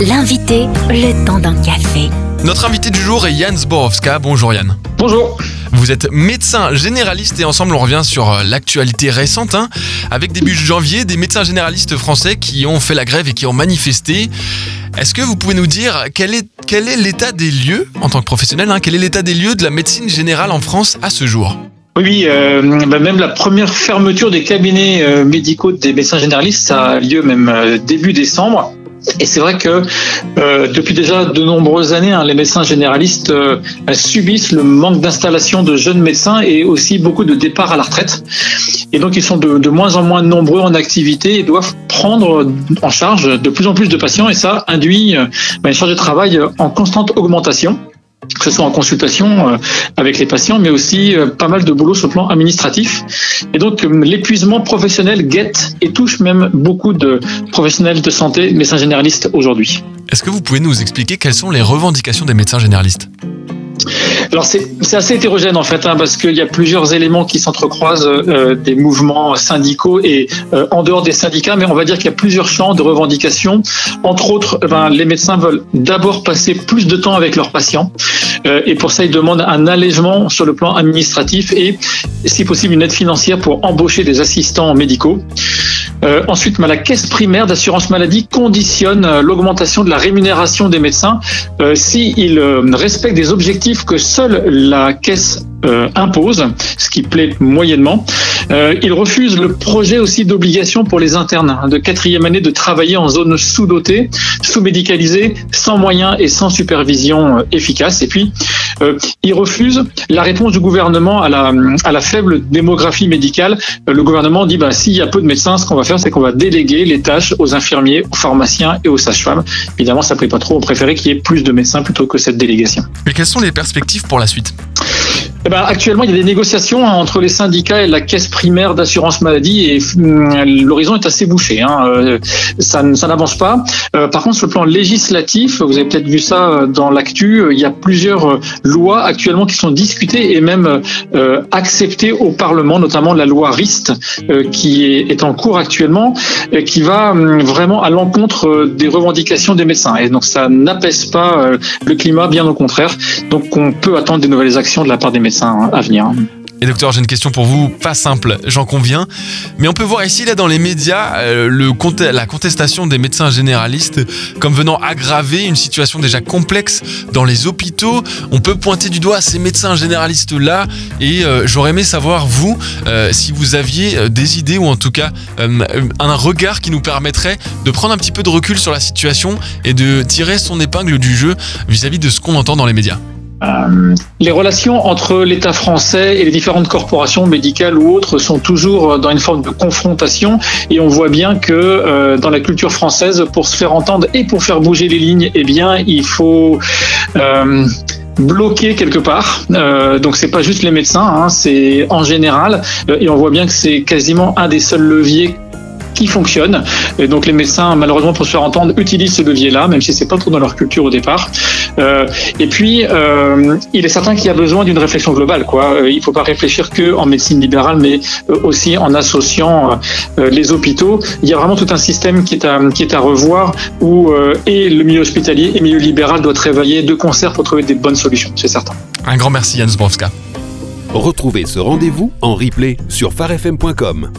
L'invité, le temps d'un café. Notre invité du jour est Yann Zborowska. Bonjour Yann. Bonjour. Vous êtes médecin généraliste et ensemble on revient sur euh, l'actualité récente. hein, avec début janvier, des médecins généralistes français qui ont fait la grève et qui ont manifesté. Est-ce que vous pouvez nous dire quel est, quel est l'état des lieux, en tant que professionnel, hein, quel est l'état des lieux de la médecine générale en France à ce jour? Oui, euh, bah, même la première fermeture des cabinets euh, médicaux des médecins généralistes, ça a lieu même euh, début décembre. Et c'est vrai que euh, depuis déjà de nombreuses années, hein, les médecins généralistes euh, subissent le manque d'installation de jeunes médecins et aussi beaucoup de départs à la retraite. Et donc ils sont de, moins en moins nombreux en activité et doivent prendre en charge de plus en plus de patients et ça induit euh, bah, une charge de travail en constante augmentation que ce soit en consultation euh, avec les patients, mais aussi euh, pas mal de boulot sur le plan administratif. Et donc euh, l'épuisement professionnel guette et touche même beaucoup de professionnels de santé, médecins généralistes aujourd'hui. Est-ce que vous pouvez nous expliquer quelles sont les revendications des médecins généralistes? Alors c'est assez hétérogène en fait, hein, parce qu'il y a plusieurs éléments qui s'entrecroisent, euh, des mouvements syndicaux et euh, en dehors des syndicats, mais on va dire qu'il y a plusieurs champs de revendications. Entre autres, eh ben, les médecins veulent d'abord passer plus de temps avec leurs patients, et pour ça ils demandent un allègement sur le plan administratif et, si possible, une aide financière pour embaucher des assistants médicaux. Euh, ensuite, la caisse primaire d'assurance maladie conditionne euh, l'augmentation de la rémunération des médecins euh, s'ils euh, respectent des objectifs que seule la caisse euh, impose, ce qui plaît moyennement. Euh, il refuse le projet aussi d'obligation pour les internes de quatrième année de travailler en zone sous-dotée, sous-médicalisée, sans moyens et sans supervision euh, efficace. Et puis, euh, il refuse la réponse du gouvernement à la, à la faible démographie médicale. Euh, Le gouvernement dit, bah, s'il y a peu de médecins, ce qu'on va faire, c'est qu'on va déléguer les tâches aux infirmiers, aux pharmaciens et aux sages-femmes. Évidemment, ça ne plaît pas trop. On préférait qu'il y ait plus de médecins plutôt que cette délégation. Mais quelles sont les perspectives pour la suite? Eh ben, actuellement, il y a des négociations hein, entre les syndicats et la caisse primaire d'assurance maladie et hum, l'horizon est assez bouché. Hein, euh, ça, n'avance pas. Euh, par contre, sur le plan législatif, vous avez peut-être vu ça euh, dans l'actu, il y a plusieurs lois actuellement qui sont discutées et même acceptées au Parlement, notamment la loi RIST qui est, est en cours actuellement, et qui va hum, vraiment à l'encontre des revendications des médecins. Et donc, ça n'apaise pas le climat, bien au contraire. Donc, on peut attendre des nouvelles actions de la part des médecins hein, à venir. Et docteur, j'ai une question pour vous, pas simple, j'en conviens, mais on peut voir ici, là, dans les médias, euh, la contestation des médecins généralistes comme venant aggraver une situation déjà complexe dans les hôpitaux. On peut pointer du doigt ces médecins généralistes-là, et euh, j'aurais aimé savoir, vous, euh, si vous aviez des idées, ou en tout cas un regard qui nous permettrait de prendre un petit peu de recul sur la situation et de tirer son épingle du jeu vis-à-vis de ce qu'on entend dans les médias. Euh, les relations entre l'État français et les différentes corporations médicales ou autres sont toujours dans une forme de confrontation et on voit bien que euh, dans la culture française, pour se faire entendre et pour faire bouger les lignes, eh bien, il faut euh, bloquer quelque part. Euh, donc c'est pas juste les médecins, hein, c'est en général Euh, et on voit bien que c'est quasiment un des seuls leviers qui fonctionne. Et donc les médecins, malheureusement, pour se faire entendre, utilisent ce levier-là, même si c'est pas trop dans leur culture au départ. Euh, et puis, euh, il est certain qu'il y a besoin d'une réflexion globale. Quoi. Euh, il faut pas réfléchir que en médecine libérale, mais euh, aussi en associant euh, les hôpitaux. Il y a vraiment tout un système qui est à, qui est à revoir où euh, et le milieu hospitalier et le milieu libéral doivent travailler de concert pour trouver des bonnes solutions, c'est certain. Un grand merci Yann Zbrowska. Retrouvez ce rendez-vous en replay sur farfm.com.